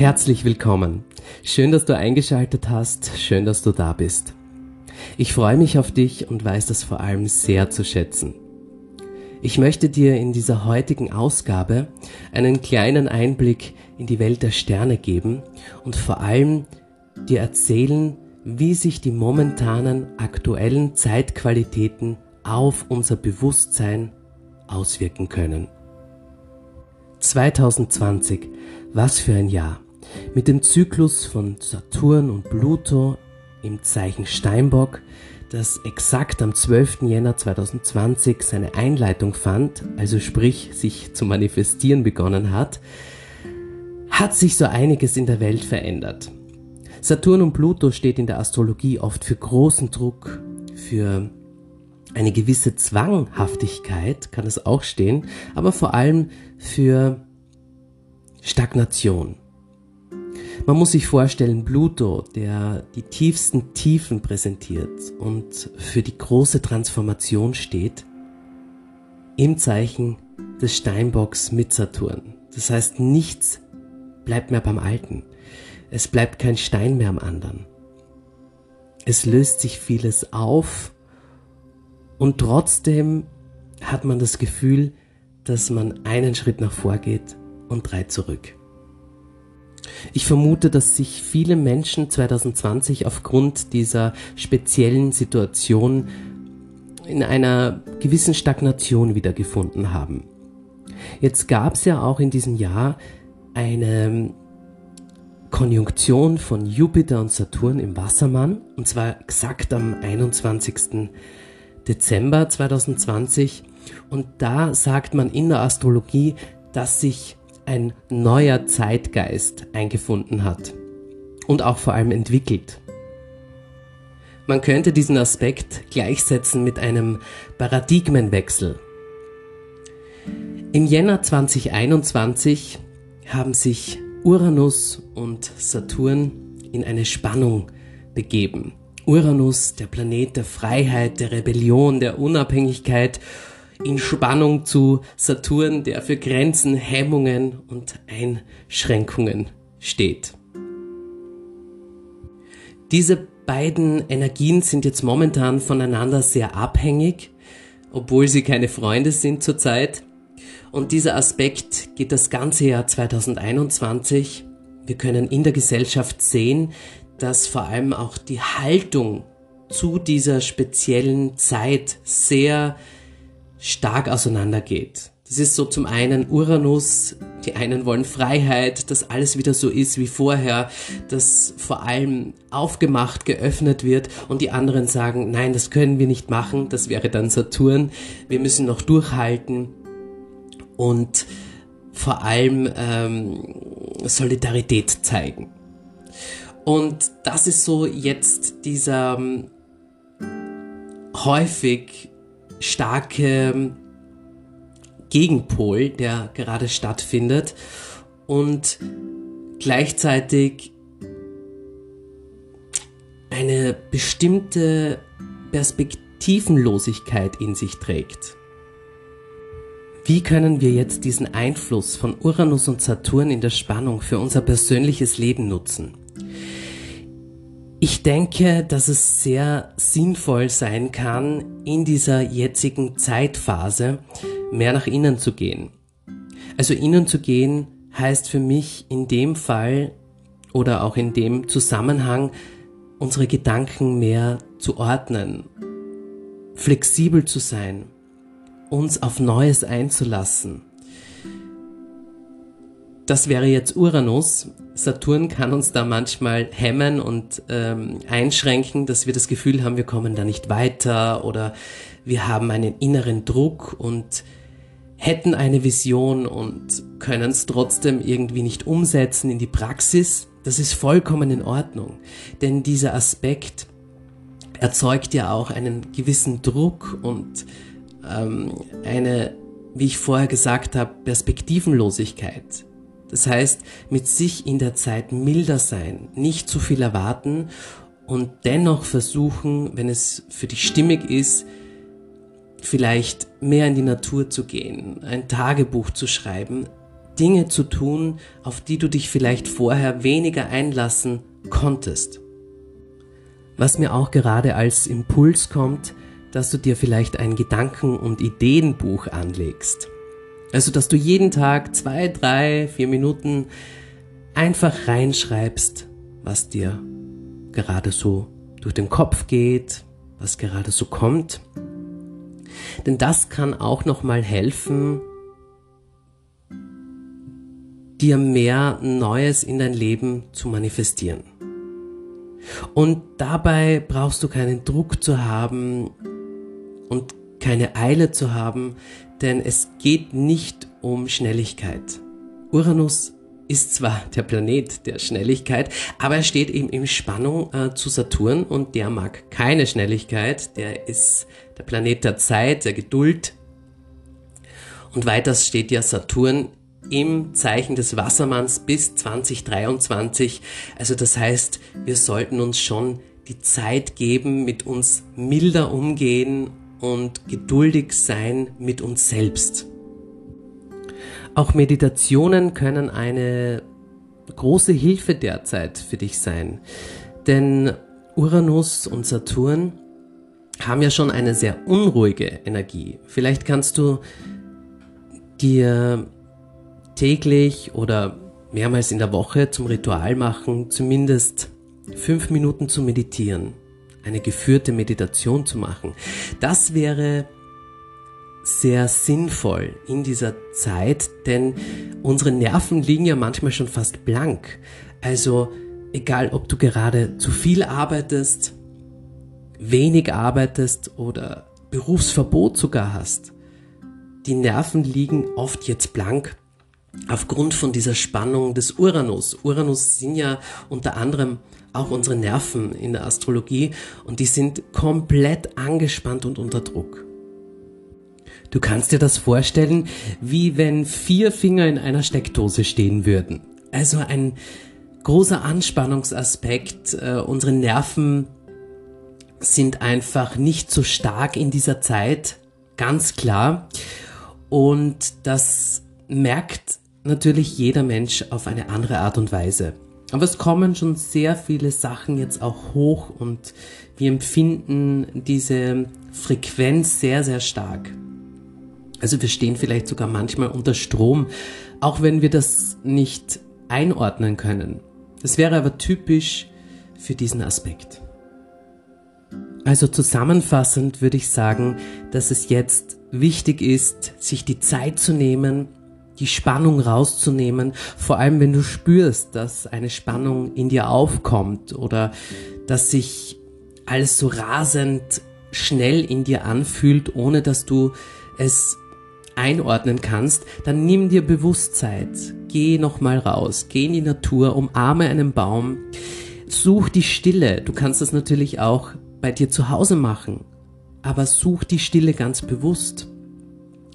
Herzlich willkommen. Schön, dass du eingeschaltet hast. Schön, dass du da bist. Ich freue mich auf dich und weiß das vor allem sehr zu schätzen. Ich möchte dir in dieser heutigen Ausgabe einen kleinen Einblick in die Welt der Sterne geben und vor allem dir erzählen, wie sich die momentanen aktuellen Zeitqualitäten auf unser Bewusstsein auswirken können. 2020, was für ein Jahr. Mit dem Zyklus von Saturn und Pluto im Zeichen Steinbock, das exakt am 12. Jänner 2020 seine Einleitung fand, also sprich sich zu manifestieren begonnen hat, hat sich so einiges in der Welt verändert. Saturn und Pluto steht in der Astrologie oft für großen Druck, für eine gewisse Zwanghaftigkeit kann es auch stehen, aber vor allem für Stagnation. Man muss sich vorstellen, Pluto, der die tiefsten Tiefen präsentiert und für die große Transformation steht, im Zeichen des Steinbocks mit Saturn. Das heißt, nichts bleibt mehr beim Alten. Es bleibt kein Stein mehr am anderen. Es löst sich vieles auf und trotzdem hat man das Gefühl, dass man einen Schritt nach vor geht und drei zurück. Ich vermute, dass sich viele Menschen 2020 aufgrund dieser speziellen Situation in einer gewissen Stagnation wiedergefunden haben. Jetzt gab es ja auch in diesem Jahr eine Konjunktion von Jupiter und Saturn im Wassermann, und zwar exakt am 21. Dezember 2020 und da sagt man in der Astrologie, dass sich ein neuer Zeitgeist eingefunden hat und auch vor allem entwickelt. Man könnte diesen Aspekt gleichsetzen mit einem Paradigmenwechsel. Im Jänner 2021 haben sich Uranus und Saturn in eine Spannung begeben. Uranus, der Planet der Freiheit, der Rebellion, der Unabhängigkeit, in Spannung zu Saturn, der für Grenzen, Hemmungen und Einschränkungen steht. Diese beiden Energien sind jetzt momentan voneinander sehr abhängig, obwohl sie keine Freunde sind zurzeit. Und dieser Aspekt geht das ganze Jahr 2021. Wir können in der Gesellschaft sehen, dass vor allem auch die Haltung zu dieser speziellen Zeit sehr stark auseinandergeht. Das ist so zum einen Uranus, die einen wollen Freiheit, dass alles wieder so ist wie vorher, dass vor allem aufgemacht, geöffnet wird und die anderen sagen, nein, das können wir nicht machen, das wäre dann Saturn, wir müssen noch durchhalten und vor allem ähm, Solidarität zeigen. Und das ist so jetzt dieser ähm, häufig starke ähm, Gegenpol, der gerade stattfindet und gleichzeitig eine bestimmte Perspektivenlosigkeit in sich trägt. Wie können wir jetzt diesen Einfluss von Uranus und Saturn in der Spannung für unser persönliches Leben nutzen? Ich denke, dass es sehr sinnvoll sein kann, in dieser jetzigen Zeitphase mehr nach innen zu gehen. Also innen zu gehen heißt für mich in dem Fall oder auch in dem Zusammenhang unsere Gedanken mehr zu ordnen, flexibel zu sein, uns auf Neues einzulassen das wäre jetzt Uranus. Saturn kann uns da manchmal hemmen und ähm, einschränken, dass wir das Gefühl haben, wir kommen da nicht weiter oder wir haben einen inneren Druck und hätten eine Vision und können es trotzdem irgendwie nicht umsetzen in die Praxis. Das ist vollkommen in Ordnung, denn dieser Aspekt erzeugt ja auch einen gewissen Druck und ähm, eine, wie ich vorher gesagt habe, Perspektivenlosigkeit. Das heißt, mit sich in der Zeit milder sein, nicht zu viel erwarten und dennoch versuchen, wenn es für dich stimmig ist, vielleicht mehr in die Natur zu gehen, ein Tagebuch zu schreiben, Dinge zu tun, auf die du dich vielleicht vorher weniger einlassen konntest. Was mir auch gerade als Impuls kommt, dass du dir vielleicht ein Gedanken- und Ideenbuch anlegst. Also, dass du jeden Tag zwei, drei, vier Minuten einfach reinschreibst, was dir gerade so durch den Kopf geht, was gerade so kommt. Denn das kann auch nochmal helfen, dir mehr Neues in dein Leben zu manifestieren. Und dabei brauchst du keinen Druck zu haben und keine Eile zu haben, denn es geht nicht um Schnelligkeit. Uranus ist zwar der Planet der Schnelligkeit, aber er steht eben in Spannung äh, zu Saturn und der mag keine Schnelligkeit, der ist der Planet der Zeit, der Geduld. Und weiters steht ja Saturn im Zeichen des Wassermanns bis 2023. Also das heißt, wir sollten uns schon die Zeit geben, mit uns milder umgehen und geduldig sein mit uns selbst. Auch Meditationen können eine große Hilfe derzeit für dich sein, denn Uranus und Saturn haben ja schon eine sehr unruhige Energie. Vielleicht kannst du dir täglich oder mehrmals in der Woche zum Ritual machen, zumindest fünf Minuten zu meditieren, eine geführte Meditation zu machen. Das wäre sehr sinnvoll in dieser Zeit, denn unsere Nerven liegen ja manchmal schon fast blank. Also egal, ob du gerade zu viel arbeitest, wenig arbeitest oder Berufsverbot sogar hast, die Nerven liegen oft jetzt blank aufgrund von dieser Spannung des Uranus. Uranus sind ja unter anderem auch unsere Nerven in der Astrologie und die sind komplett angespannt und unter Druck. Du kannst dir das vorstellen, wie wenn vier Finger in einer Steckdose stehen würden. Also ein großer Anspannungsaspekt. Äh, unsere Nerven sind einfach nicht so stark in dieser Zeit, ganz klar. Und das merkt natürlich jeder Mensch auf eine andere Art und Weise. Aber es kommen schon sehr viele Sachen jetzt auch hoch und wir empfinden diese Frequenz sehr, sehr stark. Also wir stehen vielleicht sogar manchmal unter Strom, auch wenn wir das nicht einordnen können. Das wäre aber typisch für diesen Aspekt. Also zusammenfassend würde ich sagen, dass es jetzt wichtig ist, sich die Zeit zu nehmen, die Spannung rauszunehmen, vor allem wenn du spürst, dass eine Spannung in dir aufkommt oder dass sich alles so rasend schnell in dir anfühlt, ohne dass du es einordnen kannst, dann nimm dir Bewusstsein. Geh nochmal raus, geh in die Natur, umarme einen Baum, such die Stille. Du kannst das natürlich auch bei dir zu Hause machen, aber such die Stille ganz bewusst.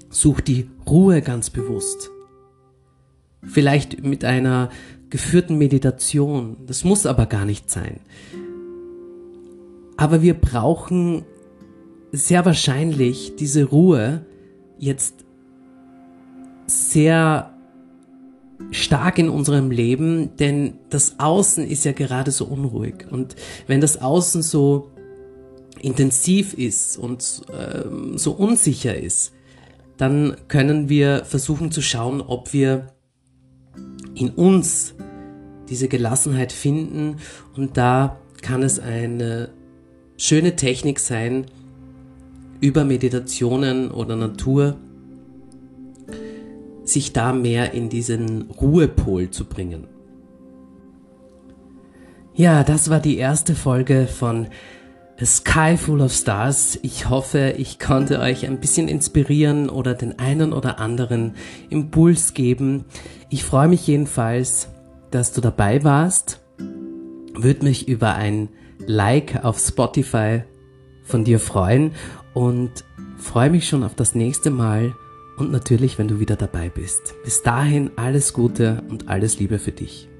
Such die Ruhe ganz bewusst. Vielleicht mit einer geführten Meditation. Das muss aber gar nicht sein. Aber wir brauchen sehr wahrscheinlich diese Ruhe jetzt sehr stark in unserem Leben, denn das Außen ist ja gerade so unruhig. Und wenn das Außen so intensiv ist und ähm, so unsicher ist, dann können wir versuchen zu schauen, ob wir in uns diese Gelassenheit finden und da kann es eine schöne Technik sein, über Meditationen oder Natur sich da mehr in diesen Ruhepol zu bringen. Ja, das war die erste Folge von A Sky Full of Stars. Ich hoffe, ich konnte euch ein bisschen inspirieren oder den einen oder anderen Impuls geben. Ich freue mich jedenfalls, dass du dabei warst. Würde mich über ein Like auf Spotify von dir freuen und freue mich schon auf das nächste Mal und natürlich, wenn du wieder dabei bist. Bis dahin alles Gute und alles Liebe für dich.